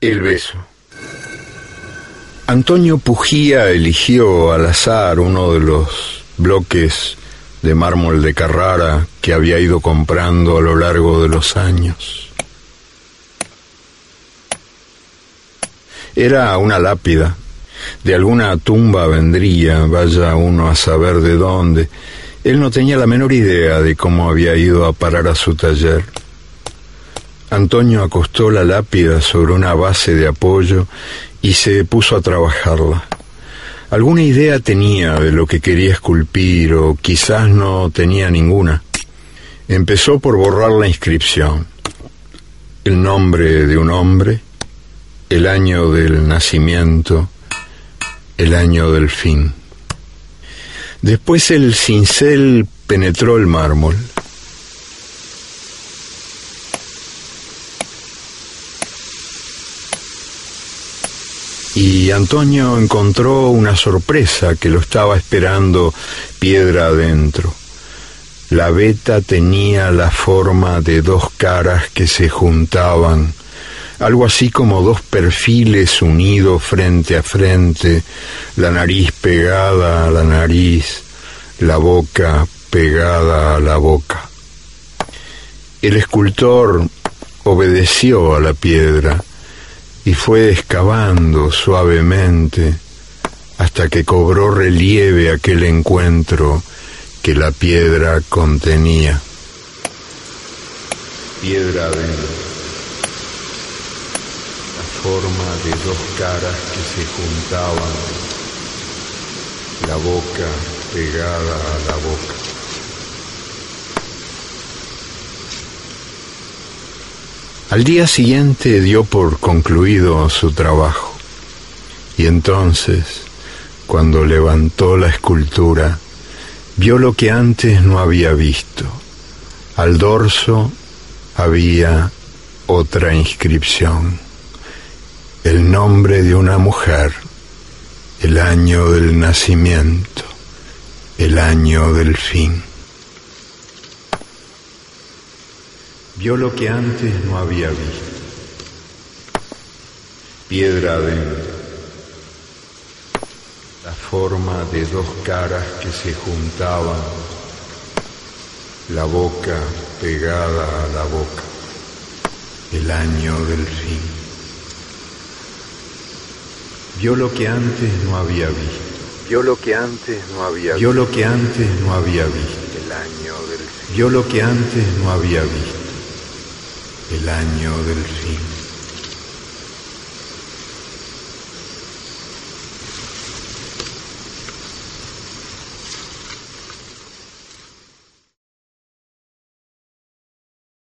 El beso. Antonio Pujía eligió al azar uno de los bloques de mármol de Carrara que había ido comprando a lo largo de los años. Era una lápida. De alguna tumba vendría, vaya uno a saber de dónde. Él no tenía la menor idea de cómo había ido a parar a su taller. Antonio acostó la lápida sobre una base de apoyo y se puso a trabajarla. Alguna idea tenía de lo que quería esculpir o quizás no tenía ninguna. Empezó por borrar la inscripción, el nombre de un hombre, el año del nacimiento, el año del fin. Después el cincel penetró el mármol. Y Antonio encontró una sorpresa que lo estaba esperando piedra adentro. La veta tenía la forma de dos caras que se juntaban algo así como dos perfiles unidos frente a frente, la nariz pegada a la nariz, la boca pegada a la boca. El escultor obedeció a la piedra y fue excavando suavemente hasta que cobró relieve aquel encuentro que la piedra contenía. Piedra adentro forma de dos caras que se juntaban, la boca pegada a la boca. Al día siguiente dio por concluido su trabajo y entonces, cuando levantó la escultura, vio lo que antes no había visto. Al dorso había otra inscripción el nombre de una mujer, el año del nacimiento, el año del fin. Vio lo que antes no había visto. Piedra adentro. La forma de dos caras que se juntaban, la boca pegada a la boca, el año del fin. Vio lo que antes no había visto. Vio lo que antes no había visto. Vio lo que antes no había visto. El año del fin. Vio lo que antes no había visto. El año del fin.